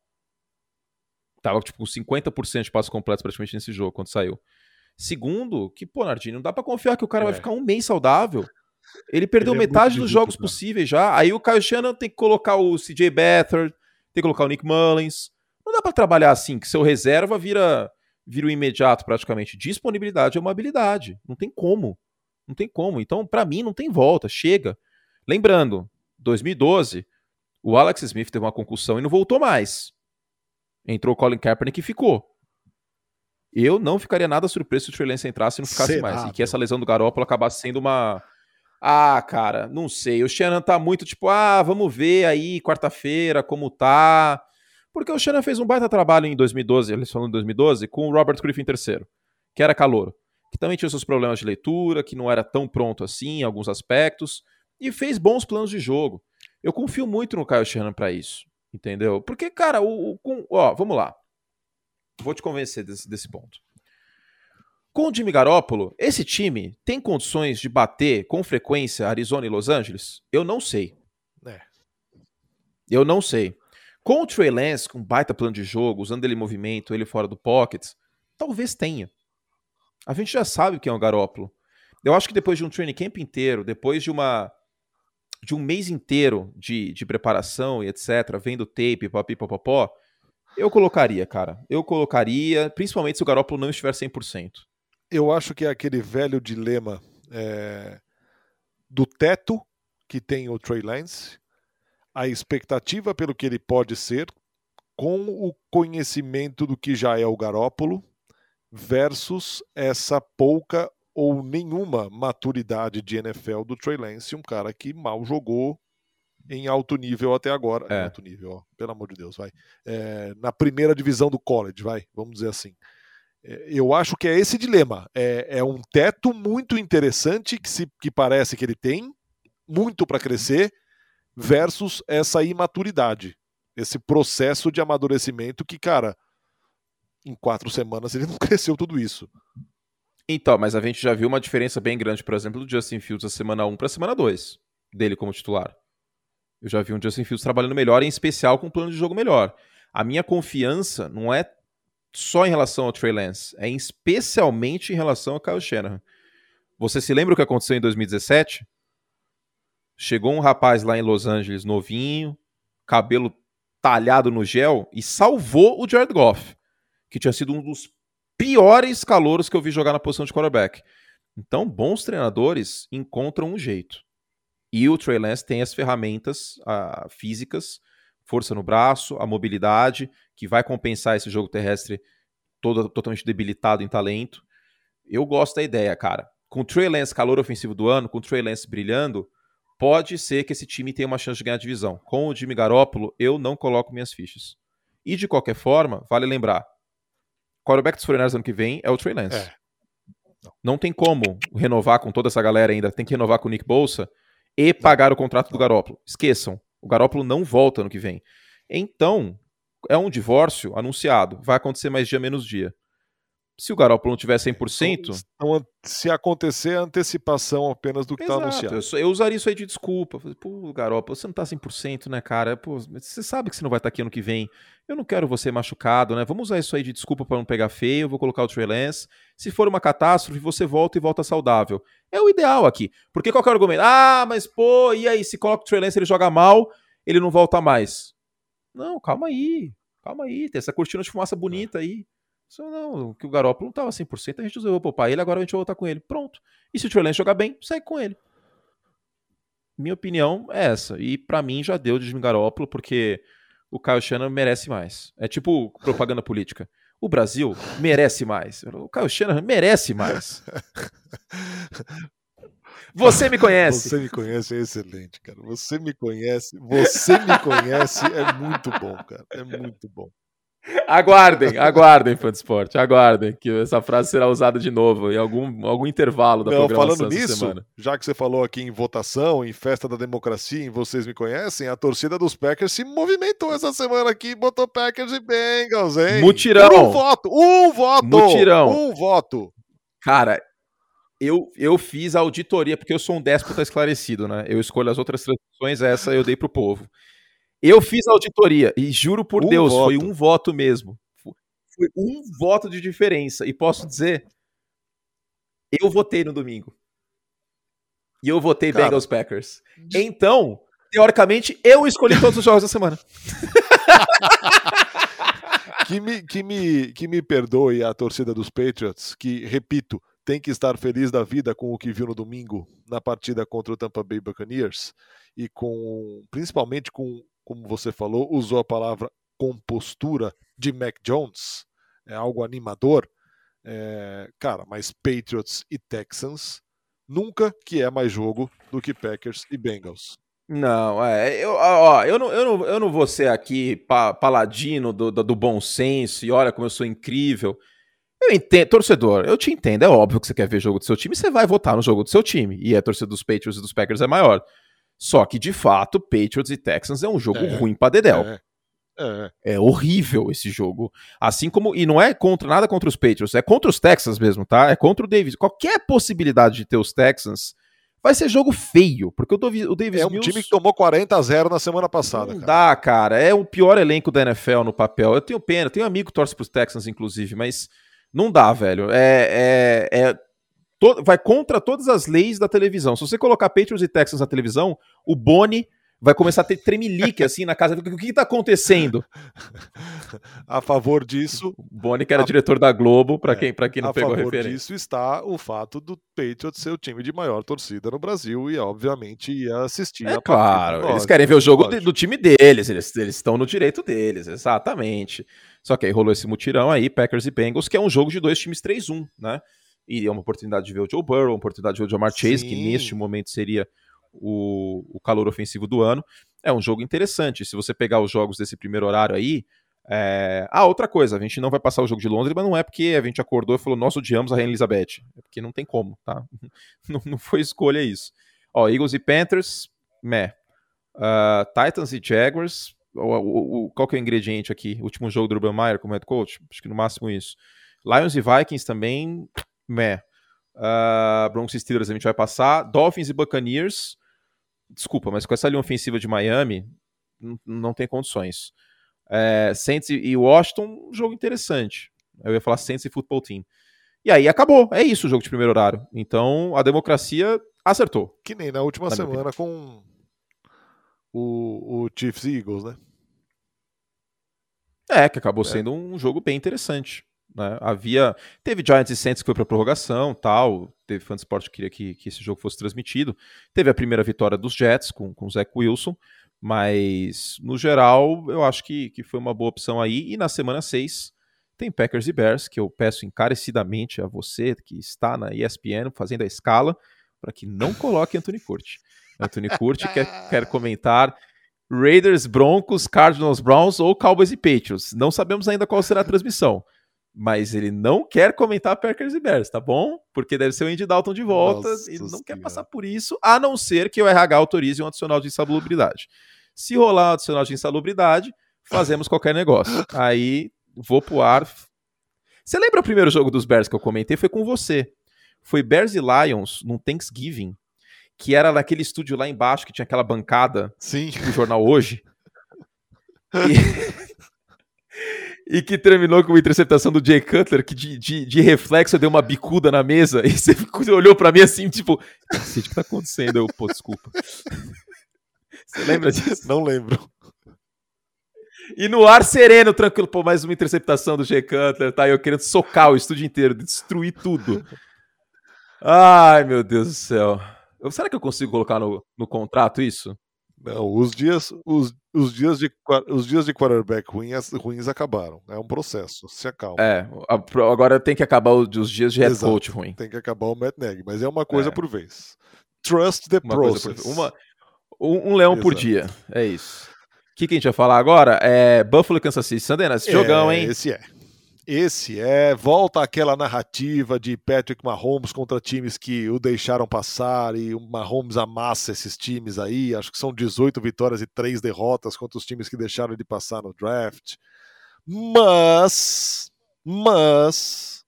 Tava, tipo, com 50% de passos completos praticamente nesse jogo, quando saiu. Segundo, que, pô, Nardini, não dá para confiar que o cara é. vai ficar um mês saudável. Ele perdeu Ele é metade dos jogos cara. possíveis já. Aí o Kyle Shannon tem que colocar o CJ Beathard, tem que colocar o Nick Mullins. Não dá para trabalhar assim, que seu reserva vira, vira o imediato praticamente. Disponibilidade é uma habilidade. Não tem como. Não tem como. Então, para mim, não tem volta. Chega. Lembrando, 2012, o Alex Smith teve uma concussão e não voltou mais. Entrou o Colin Kaepernick e ficou. Eu não ficaria nada surpreso se o Trey Lance entrasse e não ficasse Será, mais. E que essa lesão do Garoppolo acabasse sendo uma. Ah, cara, não sei. O Shannon tá muito tipo, ah, vamos ver aí quarta-feira como tá. Porque o Shannon fez um baita trabalho em 2012, eles falam em 2012, com o Robert Griffin III, que era calor, que também tinha seus problemas de leitura, que não era tão pronto assim em alguns aspectos, e fez bons planos de jogo. Eu confio muito no Kyle Shannon para isso. Entendeu? Porque, cara, o, o com, ó, vamos lá. Vou te convencer desse, desse ponto. Com o Jimmy Garoppolo, esse time tem condições de bater com frequência Arizona e Los Angeles? Eu não sei. É. Eu não sei. Com o Trey Lance, com baita plano de jogo, usando ele em movimento, ele fora do pocket, talvez tenha. A gente já sabe quem é o Garoppolo. Eu acho que depois de um training camp inteiro, depois de uma de um mês inteiro de, de preparação e etc, vendo tape, papipopopó, eu colocaria, cara. Eu colocaria, principalmente se o Garoppolo não estiver 100%. Eu acho que é aquele velho dilema é, do teto que tem o Trey Lance, a expectativa pelo que ele pode ser, com o conhecimento do que já é o Garópolo, versus essa pouca ou nenhuma maturidade de NFL do Trey Lance, um cara que mal jogou em alto nível até agora. É. Alto nível, ó, pelo amor de Deus, vai. É, na primeira divisão do college, vai, vamos dizer assim. É, eu acho que é esse dilema. É, é um teto muito interessante que, se, que parece que ele tem, muito para crescer, versus essa imaturidade, esse processo de amadurecimento que, cara, em quatro semanas ele não cresceu tudo isso. Então, mas a gente já viu uma diferença bem grande, por exemplo, do Justin Fields da semana 1 para a semana 2, dele como titular. Eu já vi um Justin Fields trabalhando melhor, em especial com um plano de jogo melhor. A minha confiança não é só em relação ao Trey Lance, é especialmente em relação ao Kyle Shanahan. Você se lembra o que aconteceu em 2017? Chegou um rapaz lá em Los Angeles, novinho, cabelo talhado no gel, e salvou o Jared Goff, que tinha sido um dos piores calouros que eu vi jogar na posição de quarterback. Então, bons treinadores encontram um jeito. E o Trey Lance tem as ferramentas uh, físicas, força no braço, a mobilidade, que vai compensar esse jogo terrestre todo, totalmente debilitado em talento. Eu gosto da ideia, cara. Com o Trey Lance calor ofensivo do ano, com o Trey Lance brilhando, pode ser que esse time tenha uma chance de ganhar a divisão. Com o Jimmy Garoppolo, eu não coloco minhas fichas. E de qualquer forma, vale lembrar, quarterback dos 49 ano que vem é o Trey Lance. É. Não. não. tem como renovar com toda essa galera ainda, tem que renovar com o Nick Bolsa e pagar o contrato do Garoppolo. Esqueçam, o Garoppolo não volta ano que vem. Então, é um divórcio anunciado, vai acontecer mais dia menos dia. Se o Garoppolo não tiver 100%. Então, se acontecer, a antecipação apenas do que está anunciado. Eu, eu, usaria isso aí de desculpa. Pô, Garoppolo, você não está 100%, né, cara? Pô, você sabe que você não vai estar tá aqui ano que vem. Eu não quero você machucado, né? Vamos usar isso aí de desculpa para não pegar feio. Eu vou colocar o Trey Lance. Se for uma catástrofe, você volta e volta saudável. É o ideal aqui. Porque qual é o argumento? Ah, mas pô, e aí? Se coloca o Trey Lance, ele joga mal, ele não volta mais. Não, calma aí. Calma aí. Tem essa cortina de fumaça bonita aí. Não, que o Garoppolo não estava 100%, a gente resolveu poupar ele, agora a gente vai voltar com ele. Pronto. E se o Trey Lance jogar bem, segue com ele. Minha opinião é essa. E para mim já deu de Jimmy Garoppolo, porque o Kyle Shannon merece mais. É tipo propaganda política. O Brasil merece mais. O Kyle Shannon merece mais. Você me conhece. Você me conhece é excelente, cara. Você me conhece. Você me conhece é muito bom, cara. É muito bom. Aguardem, aguardem, fã de esporte, aguardem, que essa frase será usada de novo em algum, algum intervalo da Não, programação falando nisso, semana. Já que você falou aqui em votação, em festa da democracia, em Vocês Me Conhecem, a torcida dos Packers se movimentou essa semana aqui e botou Packers e Bengals, hein? Mutirão! Um voto! Um voto! Mutirão! Um voto! Cara, eu, eu fiz a auditoria, porque eu sou um déspota esclarecido, né? Eu escolho as outras transições, essa eu dei pro povo. Eu fiz a auditoria e juro por um Deus, voto. foi um voto mesmo. Foi um voto de diferença. E posso dizer, eu votei no domingo. E eu votei Cara, Bengals Packers. Então, teoricamente, eu escolhi todos os jogos da semana. que, me, que, me, que me perdoe a torcida dos Patriots, que, repito, tem que estar feliz da vida com o que viu no domingo na partida contra o Tampa Bay Buccaneers e com principalmente com como você falou, usou a palavra compostura de Mac Jones, é algo animador. É, cara, mas Patriots e Texans nunca que é mais jogo do que Packers e Bengals. Não, é, eu, ó, eu, não, eu, não, eu não vou ser aqui pa, paladino do, do, do, bom senso e olha como eu sou incrível. Eu entendo, torcedor, eu te entendo, é óbvio que você quer ver jogo do seu time, você vai votar no jogo do seu time, e a torcida dos Patriots e dos Packers é maior. Só que, de fato, Patriots e Texans é um jogo é, ruim pra Dedel. É. É. é. horrível esse jogo. Assim como. E não é contra nada contra os Patriots, é contra os Texans mesmo, tá? É contra o Davis. Qualquer possibilidade de ter os Texans vai ser jogo feio, porque o, o Davis É um Mills... time que tomou 40 a 0 na semana passada. Não cara. dá, cara. É o pior elenco da NFL no papel. Eu tenho pena, tenho um amigo que torce pros Texans, inclusive, mas não dá, velho. É. é, é vai contra todas as leis da televisão. Se você colocar Patriots e Texans na televisão, o Boni vai começar a ter tremelique assim na casa. O que está acontecendo? A favor disso. O Boni, que era a... diretor da Globo, para é, quem, quem não pegou a referência. A favor disso está o fato do Patriots ser o time de maior torcida no Brasil e, obviamente, ia assistir. É claro, eles querem ver o jogo do time deles, eles, eles estão no direito deles, exatamente. Só que aí rolou esse mutirão aí, Packers e Bengals, que é um jogo de dois times 3-1, né? E é uma oportunidade de ver o Joe Burrow, uma oportunidade de ver o Jamar Chase, Sim. que neste momento seria o, o calor ofensivo do ano. É um jogo interessante. Se você pegar os jogos desse primeiro horário aí. É... Ah, outra coisa, a gente não vai passar o jogo de Londres, mas não é porque a gente acordou e falou, nós odiamos a Rainha Elizabeth. É porque não tem como, tá? não, não foi escolha isso. Ó, Eagles e Panthers, meh. Uh, Titans e Jaguars, o, o, o, qual que é o ingrediente aqui? Último jogo do Urban Meyer como head coach? Acho que no máximo isso. Lions e Vikings também, meh. Uh, Broncos e Steelers a gente vai passar. Dolphins e Buccaneers, desculpa, mas com essa linha ofensiva de Miami, não, tem condições. É, Saints e Washington, um jogo interessante. Eu ia falar Saints e Football Team. E aí acabou. É isso o jogo de primeiro horário. Então a democracia acertou. Que nem na última na semana com o, o Chiefs e Eagles, né? É, que acabou é. sendo um jogo bem interessante. Né? Havia. Teve Giants e Saints que foi para prorrogação, tal. Teve fã de esporte que queria que, que esse jogo fosse transmitido. Teve a primeira vitória dos Jets com, com o Zach Wilson. Mas, no geral, eu acho que, que foi uma boa opção aí. E na semana 6 tem Packers e Bears, que eu peço encarecidamente a você que está na ESPN fazendo a escala para que não coloque Anthony Curti. Anthony Curti quer, quer comentar Raiders, Broncos, Cardinals, Browns ou Cowboys e Patriots. Não sabemos ainda qual será a transmissão mas ele não quer comentar Packers e Bears, tá bom? Porque deve ser o Andy Dalton de volta Nossa e não senhora. quer passar por isso, a não ser que o RH autorize um adicional de insalubridade. Se rolar um adicional de insalubridade, fazemos qualquer negócio. Aí vou pro ar. Você lembra o primeiro jogo dos Bears que eu comentei? Foi com você. Foi Bears e Lions num Thanksgiving, que era naquele estúdio lá embaixo que tinha aquela bancada, Sim. tipo o jornal hoje. E e que terminou com uma interceptação do Jay Cutler, que de, de, de reflexo deu uma bicuda na mesa, e você olhou para mim assim, tipo, o que tá acontecendo? Eu, pô, desculpa. Você lembra disso? Não lembro. E no ar sereno, tranquilo, pô, mais uma interceptação do Jay Cutler, tá? Eu querendo socar o estúdio inteiro, destruir tudo. Ai, meu Deus do céu. Será que eu consigo colocar no, no contrato isso? Não, os dias, os, os dias de os dias de quarterback ruins, ruins acabaram. É um processo. Se acalma. É, agora tem que acabar os dias de head Exato, coach ruim. Tem que acabar o Matt Nagy, mas é uma coisa é. por vez. Trust the uma process. Uma, um, um leão Exato. por dia. É isso. O que, que, a gente vai falar agora? É Buffalo Kansas City. Sandena, esse é, jogão, hein? Esse é. Esse é, volta aquela narrativa de Patrick Mahomes contra times que o deixaram passar e o Mahomes amassa esses times aí. Acho que são 18 vitórias e 3 derrotas contra os times que deixaram de passar no draft. Mas, mas,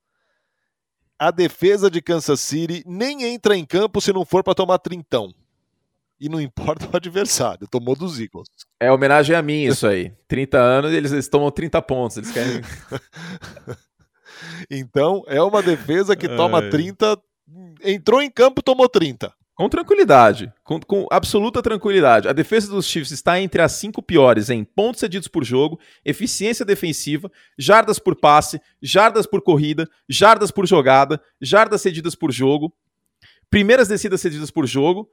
a defesa de Kansas City nem entra em campo se não for para tomar trintão e não importa o adversário, tomou dos Eagles. É homenagem a mim isso aí. 30 anos eles, eles tomam 30 pontos, eles querem... então, é uma defesa que toma Ai. 30, entrou em campo, tomou 30. Com tranquilidade, com, com, absoluta tranquilidade. A defesa dos Chiefs está entre as cinco piores em pontos cedidos por jogo, eficiência defensiva, jardas por passe, jardas por corrida, jardas por jogada, jardas cedidas por jogo, primeiras descidas cedidas por jogo,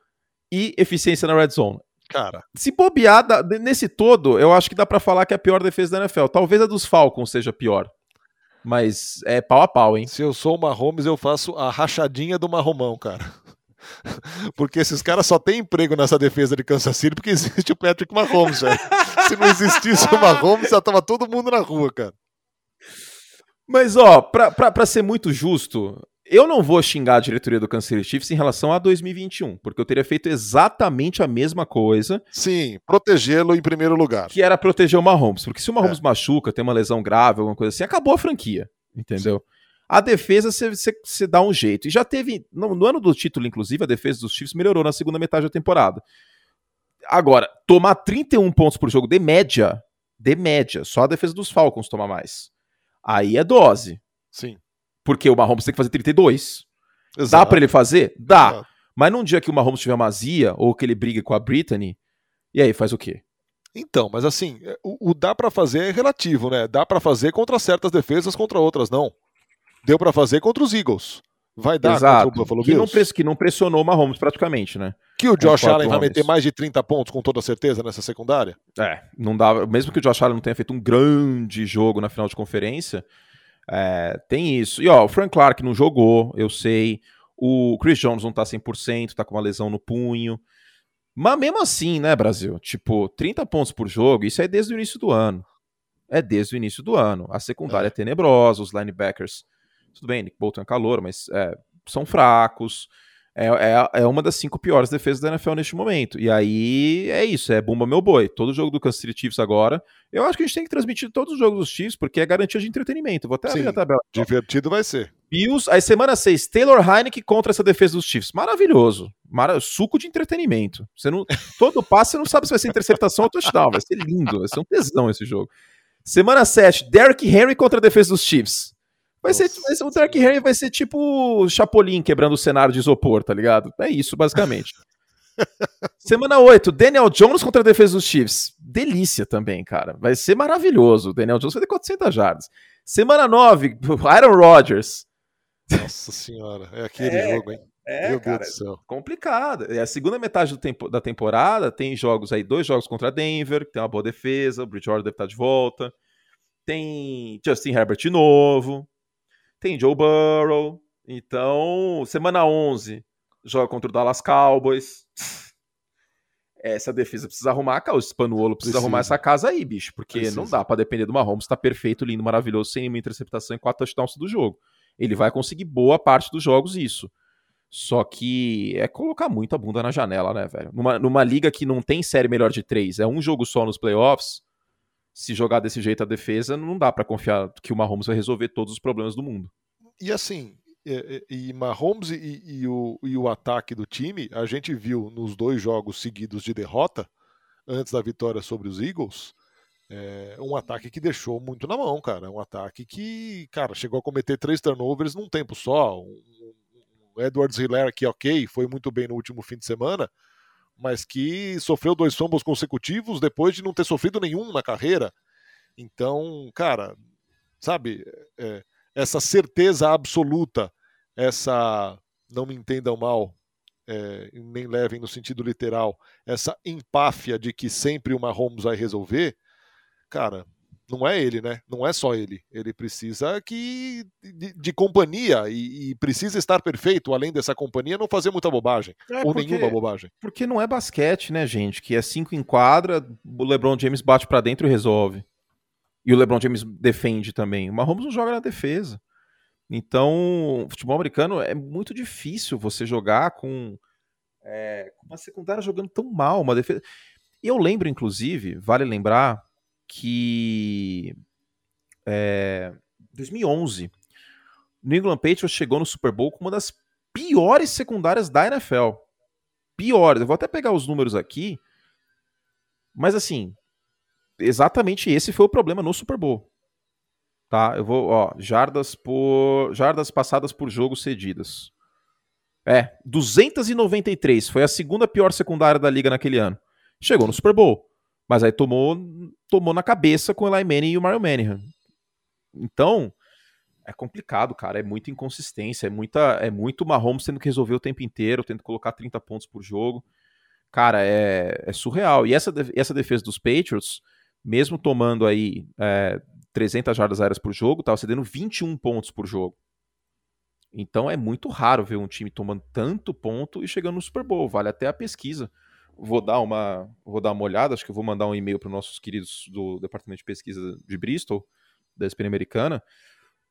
e eficiência na red zone. Cara. Se bobear, nesse todo, eu acho que dá para falar que é a pior defesa da NFL. Talvez a dos Falcons seja pior. Mas é pau a pau, hein? Se eu sou o Mahomes, eu faço a rachadinha do Marromão, cara. Porque esses caras só têm emprego nessa defesa de Kansas City porque existe o Patrick Mahomes, velho. Se não existisse o Mahomes, já tava todo mundo na rua, cara. Mas, ó, pra, pra, pra ser muito justo, Eu não vou xingar a diretoria do Kansas City Chiefs em relação a 2021, porque eu teria feito exatamente a mesma coisa. Sim, protegê-lo em primeiro lugar. Que era proteger o Mahomes, porque se o Mahomes é. machuca, tem uma lesão grave, alguma coisa assim, acabou a franquia, entendeu? Sim. A defesa você dá um jeito. E já teve, no, no, ano do título, inclusive, a defesa dos Chiefs melhorou na segunda metade da temporada. Agora, tomar 31 pontos por jogo de média, de média, só a defesa dos Falcons toma mais. Aí é dose. Sim. Porque o Mahomes tem que fazer 32. Exato. Dá para ele fazer? Dá. Exato. Mas num dia que o Mahomes tiver mazia ou que ele brigue com a Brittany, e aí faz o quê? Então, mas assim, é, o, o dá para fazer é relativo, né? Dá para fazer contra certas defesas, contra outras não. Deu para fazer contra os Eagles. Vai dar Exato. contra o Buffalo que Bills. Não que não pressionou o Mahomes praticamente, né? Que o Josh Allen vai meter mais de 30 pontos com toda certeza nessa secundária? É, não dá. Mesmo que o Josh Allen não tenha feito um grande jogo na final de conferência, é, tem isso. E ó, o Frank Clark não jogou, eu sei. O Chris Jones não tá 100%, tá com uma lesão no punho. Mas mesmo assim, né, Brasil? Tipo, 30 pontos por jogo, isso é desde o início do ano. É desde o início do ano. A secundária é, é tenebrosa, os linebackers. Tudo bem, Nick Bolton é calor, mas é, são fracos. É, é, é, uma das cinco piores defesas da NFL neste momento. E aí é isso, é bomba meu boi. Todo jogo do Kansas City Chiefs agora. Eu acho que a gente tem que transmitir todos os jogos dos Chiefs, porque é garantia de entretenimento. Vou até Sim, abrir a tabela. Divertido vai ser. Bills, aí semana 6, Taylor Heineken contra essa defesa dos Chiefs. Maravilhoso. Mara... Suco de entretenimento. Você não... Todo passe você não sabe se vai ser interceptação ou touchdown. Vai ser lindo, vai ser um tesão esse jogo. Semana 7, Derrick Henry contra a defesa dos Chiefs. Vai ser, vai ser, o Derrick Henry vai ser tipo Chapolin quebrando o cenário de isopor, tá ligado? É isso, basicamente. Semana 8, Daniel Jones contra a defesa dos Chiefs. Delícia também, cara. Vai ser maravilhoso. Daniel Jones vai ter 400 jardas. Semana 9, Aaron Rodgers. Nossa senhora, é aquele é, jogo, hein? É, Meu cara, Deus do céu. complicado. É a segunda metade tempo, da temporada tem jogos aí, dois jogos contra Denver, que tem uma boa defesa, o Bridgewater deve estar de volta. Tem Justin Herbert de novo tem Joe Burrow. Então, semana 11, joga contra o Dallas Cowboys. Essa defesa precisa arrumar, o Spanuolo precisa, precisa, arrumar essa casa aí, bicho, porque precisa. não dá para depender do Mahomes, tá perfeito, lindo, maravilhoso, sem nenhuma interceptação e quatro touchdowns do jogo. Ele vai conseguir boa parte dos jogos isso. Só que é colocar muita bunda na janela, né, velho? Numa, numa liga que não tem série melhor de três, é um jogo só nos playoffs, se jogar desse jeito a defesa, não dá para confiar que o Mahomes vai resolver todos os problemas do mundo. E assim, e, e Mahomes e, e, o, e o ataque do time, a gente viu nos dois jogos seguidos de derrota, antes da vitória sobre os Eagles, é, um ataque que deixou muito na mão, cara. Um ataque que, cara, chegou a cometer três turnovers num tempo só. Um, um Edwards Hiller, que ok, foi muito bem no último fim de semana, mas que sofreu dois fumbles consecutivos depois de não ter sofrido nenhum na carreira. Então, cara, sabe, é, essa certeza absoluta, essa, não me entendam mal, é, nem levem no sentido literal, essa empáfia de que sempre o Mahomes vai resolver, cara, não é ele, né? Não é só ele. Ele precisa que de, de companhia e, e, precisa estar perfeito, além dessa companhia, não fazer muita bobagem. É, ou porque, nenhuma bobagem. Porque não é basquete, né, gente? Que é cinco em quadra, o LeBron James bate para dentro e resolve. E o LeBron James defende também. O Mahomes não joga na defesa. Então, futebol americano é muito difícil você jogar com é, uma secundária jogando tão mal, uma defesa. E eu lembro, inclusive, vale lembrar que é, 2011, o New England Patriots chegou no Super Bowl com uma das piores secundárias da NFL. Piores. Eu vou até pegar os números aqui. Mas assim, exatamente esse foi o problema no Super Bowl. Tá? Eu vou, ó, jardas por jardas passadas por jogo cedidas. É, 293, foi a segunda pior secundária da liga naquele ano. Chegou no Super Bowl, mas aí tomou tomou na cabeça com o Eli Manning e o Mario Manningham. Então, é complicado, cara, é muita inconsistência, é muita é muito Mahomes tendo que resolver o tempo inteiro, tendo que colocar 30 pontos por jogo. Cara, é, é surreal. E essa, essa defesa dos Patriots, mesmo tomando aí é, 300 jardas aéreas por jogo, estava cedendo 21 pontos por jogo. Então é muito raro ver um time tomando tanto ponto e chegando no Super Bowl. Vale até a pesquisa. Vou dar uma, vou dar uma olhada, acho que eu vou mandar um e-mail para os nossos queridos do Departamento de Pesquisa de Bristol, da ESPN Americana.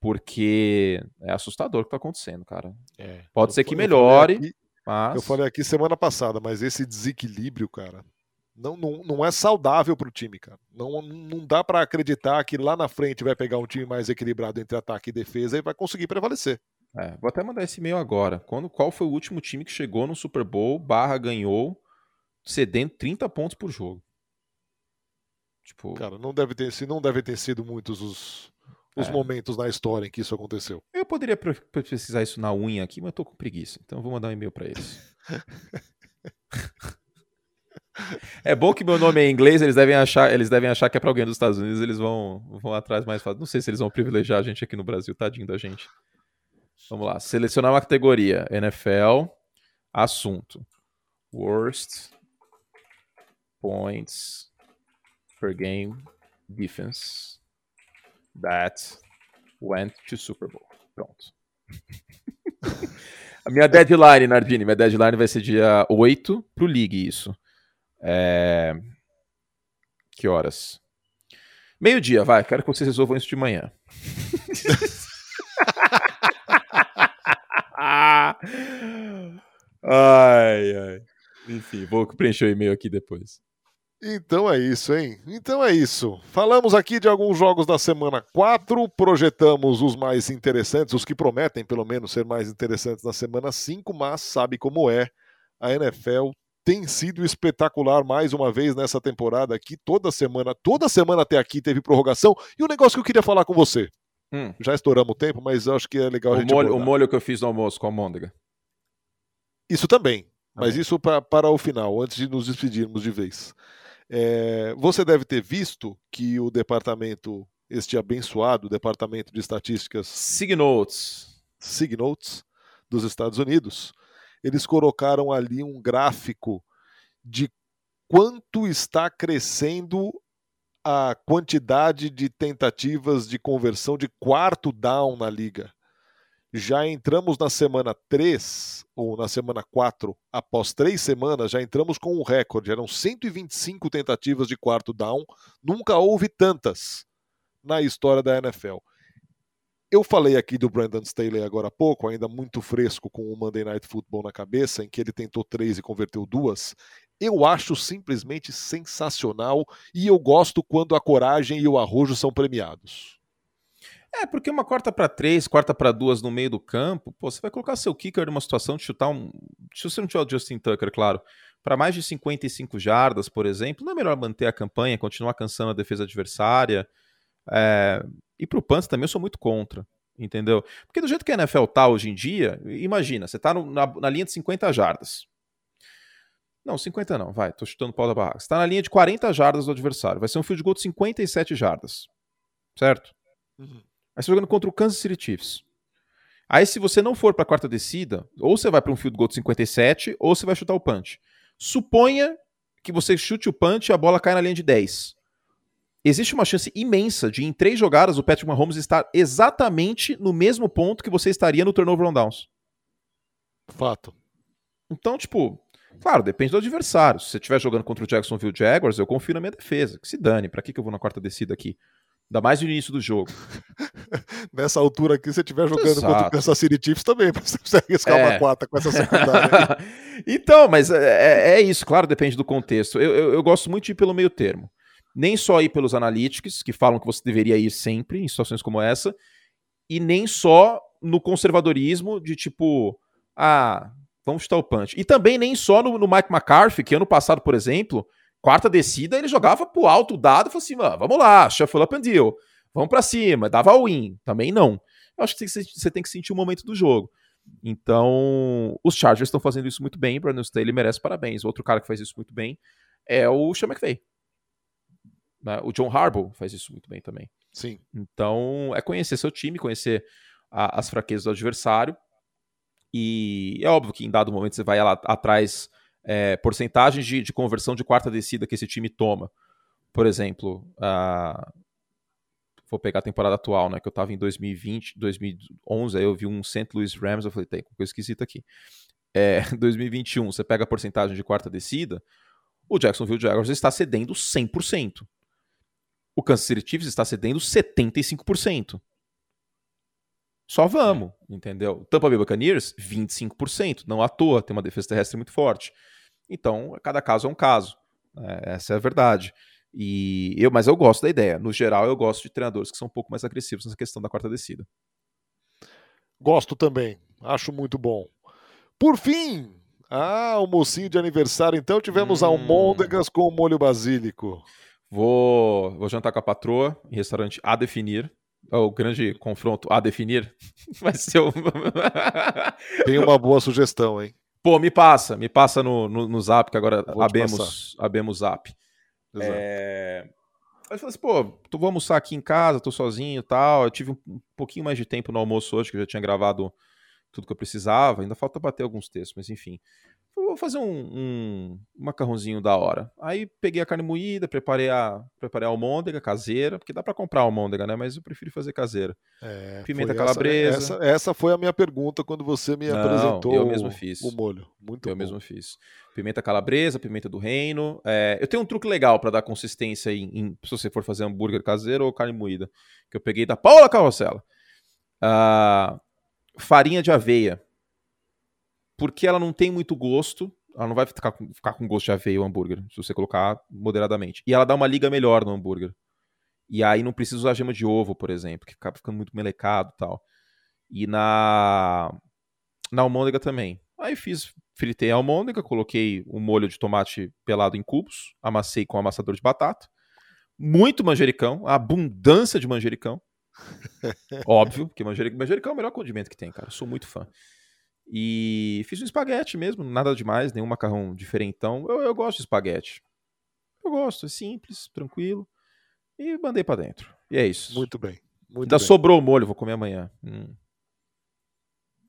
Porque é assustador o que tá acontecendo, cara. É. Pode ser que melhore, aqui- mas. Eu falei aqui semana passada, mas esse desequilíbrio, cara, não, não, não é saudável pro time, cara. Não, não dá pra acreditar que lá na frente vai pegar um time mais equilibrado entre ataque e defesa e vai conseguir prevalecer. É, vou até mandar esse e-mail agora. Quando, qual foi o último time que chegou no Super Bowl, barra ganhou, cedendo 30 pontos por jogo? Tipo, Cara, não deve ter, se não devem ter sido muitos os, os É. momentos na história em que isso aconteceu. eu poderia pre- pre- precisar isso na unha aqui, mas eu tô com preguiça. Então eu vou mandar um e-mail pra eles. É bom que meu nome é em inglês, eles devem achar, eles devem achar que é pra alguém dos Estados Unidos, eles vão, vão atrás mais fácil. Não sei se eles vão privilegiar a gente aqui no Brasil, tadinho da gente. Vamos lá, selecionar uma categoria, NFL, assunto, worst points per game defense that went to Super Bowl. Pronto. a minha deadline, Nardini, minha deadline vai ser dia 8 pro League, isso. É... Que horas? Meio-dia, vai. Quero que vocês resolvam isso de manhã. ai, ai. Enfim, vou preencher o e-mail aqui depois. Então é isso, hein? Então é isso. Falamos aqui de alguns jogos da semana 4, projetamos os mais interessantes, os que prometem pelo menos ser mais interessantes na semana 5, mas sabe como é. A NFL tem sido espetacular mais uma vez nessa temporada aqui, toda semana, toda semana até aqui teve prorrogação. E o negócio que eu queria falar com você, Hum, já estouramos o tempo, mas acho que é legal a o, gente molho, o molho que eu fiz no almoço com a almôndega. Isso também, mas isso pra, para o final, antes de nos despedirmos de vez. É, você deve ter visto que o departamento, este abençoado departamento de estatísticas Signotes. Signotes dos Estados Unidos, eles colocaram ali um gráfico de quanto está crescendo a quantidade de tentativas de conversão de quarto down na liga. Já entramos na semana 3, ou na semana 4, após três semanas, já entramos com um recorde. Eram 125 tentativas de quarto down. Nunca houve tantas na história da NFL. Eu falei aqui do Brandon Staley agora há pouco, ainda muito fresco com o Monday Night Football na cabeça, em que ele tentou três e converteu duas. Eu acho simplesmente sensacional e eu gosto quando a coragem e o arrojo são premiados. É, porque uma quarta para três, quarta para duas no meio do campo, pô, você vai colocar seu kicker numa situação de chutar um. Se você não tiver o Justin Tucker, claro, para mais de 55 jardas, por exemplo, não é melhor manter a campanha, continuar cansando a defesa adversária? É... E pro Pants também eu sou muito contra, entendeu? Porque do jeito que a NFL tá hoje em dia, imagina, você tá no- na, na linha de 50 jardas. Não, 50 não, vai, tô chutando o pau da barraca. Você tá na linha de 40 jardas do adversário, vai ser um field goal de 57 jardas, certo? Uhum. Aí você jogando contra o Kansas City Chiefs. Aí, se você não for para a quarta descida, ou você vai para um field goal de 57, ou você vai chutar o punch. Suponha que você chute o punch e a bola cai na linha de 10. Existe uma chance imensa de, em três jogadas, o Patrick Mahomes estar exatamente no mesmo ponto que você estaria no turnover on downs. Fato. Então, tipo, claro, depende do adversário. Se você estiver jogando contra o Jacksonville Jaguars, eu confio na minha defesa. Que se dane, pra que, que eu vou na quarta descida aqui? Ainda mais no início do jogo. Nessa altura aqui, se você estiver jogando contra o Exato. Kansas City Chiefs também, você consegue arriscar É. uma quarta com essa secundária. então, mas é, é isso, claro, depende do contexto. Eu, eu, eu gosto muito de ir pelo meio termo. Nem só ir pelos analytics, que falam que você deveria ir sempre em situações como essa, e nem só no conservadorismo de tipo, ah, vamos chutar o punch. E também nem só no, no Mike McCarthy, que ano passado, por exemplo, quarta descida, ele jogava pro alto o dado e falou assim, "Ah, vamos lá, shuffle up and deal, vamos pra cima, dava win. Também não. Eu acho que você você tem que sentir o momento do jogo. Então, os Chargers estão fazendo isso muito bem. Brandon Staley merece parabéns. Outro cara que faz isso muito bem é o Sean McVay. Né? O John Harbaugh faz isso muito bem também. Sim. Então, é conhecer seu time, conhecer a- as fraquezas do adversário. E é óbvio que em dado momento você vai lá atrás é, porcentagens de, de conversão de quarta descida que esse time toma. Por exemplo, a- vou pegar a temporada atual, né? Que eu tava em 2020, 2011, aí eu vi um St. Louis Rams, eu falei, tem coisa esquisita aqui. É, 2021, você pega a porcentagem de quarta descida, o Jacksonville Jaguars está cedendo 100%. O Kansas City Chiefs está cedendo 75%. Só vamos, entendeu? Tampa Bay Buccaneers, 25%. Não à toa, tem uma defesa terrestre muito forte. Então, cada caso é um caso. É, essa é a verdade. E eu, mas eu gosto da ideia. No geral, eu gosto de treinadores que são um pouco mais agressivos nessa questão da quarta descida. Gosto também. Acho muito bom. Por fim, ah, o mocinho de aniversário, então tivemos hum. almôndegas com molho basílico. Vou, vou jantar com a patroa em restaurante a definir. É o grande confronto a definir vai ser o... Tem uma boa sugestão, hein? Pô, me passa, me passa no, no, no zap, que agora abemos, abemos zap. Exato. É... Aí eu falei assim, pô, tu vou almoçar aqui em casa, tô sozinho e tal. Eu tive um pouquinho mais de tempo no almoço hoje, que eu já tinha gravado tudo que eu precisava. Ainda falta bater alguns textos, mas enfim. Vou fazer um, um, macarrãozinho da hora. Aí peguei a carne moída, preparei a, preparei a almôndega caseira, porque dá para comprar almôndega, né? Mas eu prefiro fazer caseira. É, Pimenta calabresa. Essa, essa, foi a minha pergunta quando você me Não, apresentou eu mesmo fiz. o molho. Muito eu bom. mesmo fiz. Pimenta calabresa, pimenta do reino. É, eu tenho um truque legal para dar consistência em, em, se você for fazer hambúrguer caseiro ou carne moída, que eu peguei da Paula Carrossela. Uh, farinha de aveia porque ela não tem muito gosto. Ela não vai ficar com, ficar com gosto de aveia o hambúrguer, se você colocar moderadamente. E ela dá uma liga melhor no hambúrguer. E aí não precisa usar gema de ovo, por exemplo, que fica ficando muito melecado e tal. E na na almôndega também. Aí fiz, fritei a almôndega, coloquei um molho de tomate pelado em cubos, amassei com um amassador de batata. Muito manjericão, abundância de manjericão. Óbvio, que manjericão, manjericão é o melhor condimento que tem, cara. Eu sou muito fã. E fiz um espaguete mesmo, nada demais, nenhum macarrão diferentão. Eu, eu gosto de espaguete. Eu gosto, é simples, tranquilo. E mandei para dentro. E é isso. Muito bem. Muito Ainda bem. sobrou o molho, vou comer amanhã. Hum.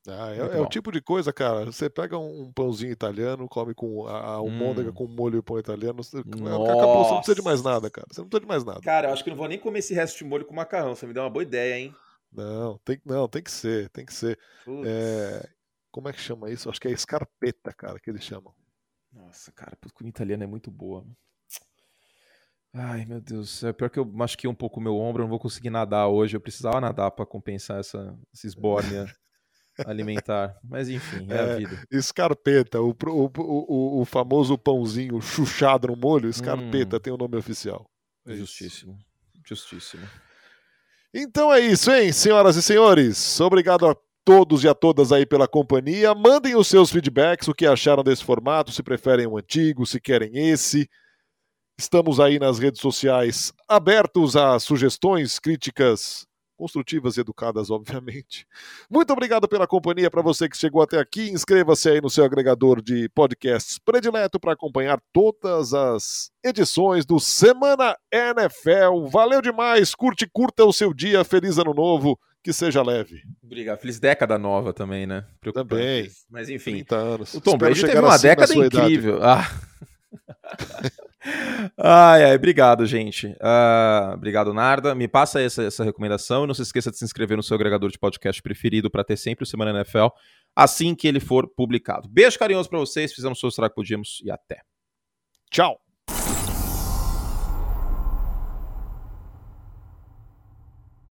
Ah, é, é o tipo de coisa, cara. Você pega um pãozinho italiano, come com a, a almôndega hum. com molho e pão italiano. Você, acabou, você não precisa de mais nada, cara. Você não precisa de mais nada. Cara, eu acho que não vou nem comer esse resto de molho com macarrão. Você me deu uma boa ideia, hein? Não, tem, não, tem que ser, tem que ser. É, como é que chama isso? Acho que é escarpeta, cara, que eles chamam. Nossa, cara, comida italiana é muito boa. Ai, meu Deus. É pior que eu machuquei um pouco o meu ombro, eu não vou conseguir nadar hoje. Eu precisava nadar para compensar essa, essa esbórnia alimentar. Mas enfim, é, é, a vida. Escarpeta, o, o, o, o, famoso pãozinho chuchado no molho, escarpeta hum, tem o nome oficial. É justíssimo. Justíssimo. Então é isso, hein, senhoras e senhores. Obrigado a todos e a todas aí pela companhia. Mandem os seus feedbacks, o que acharam desse formato, se preferem o antigo, se querem esse. Estamos aí nas redes sociais abertos a sugestões, críticas construtivas e educadas, obviamente. Muito obrigado pela companhia para você que chegou até aqui. Inscreva-se aí no seu agregador de podcasts predileto para acompanhar todas as edições do Semana NFL. Valeu demais, curte, curta o seu dia, feliz ano novo, que seja leve. Obrigado, feliz década nova também, né? Também. Mas enfim, 30 anos. O Tom Brady teve uma assim década incrível. Ah. ai, ai, obrigado, gente. Uh, obrigado, Narda. Me passa essa, essa recomendação e não se esqueça de se inscrever no seu agregador de podcast preferido para ter sempre o Semana NFL assim que ele for publicado. Beijo carinhoso para vocês, fizemos o que podíamos e até. Tchau.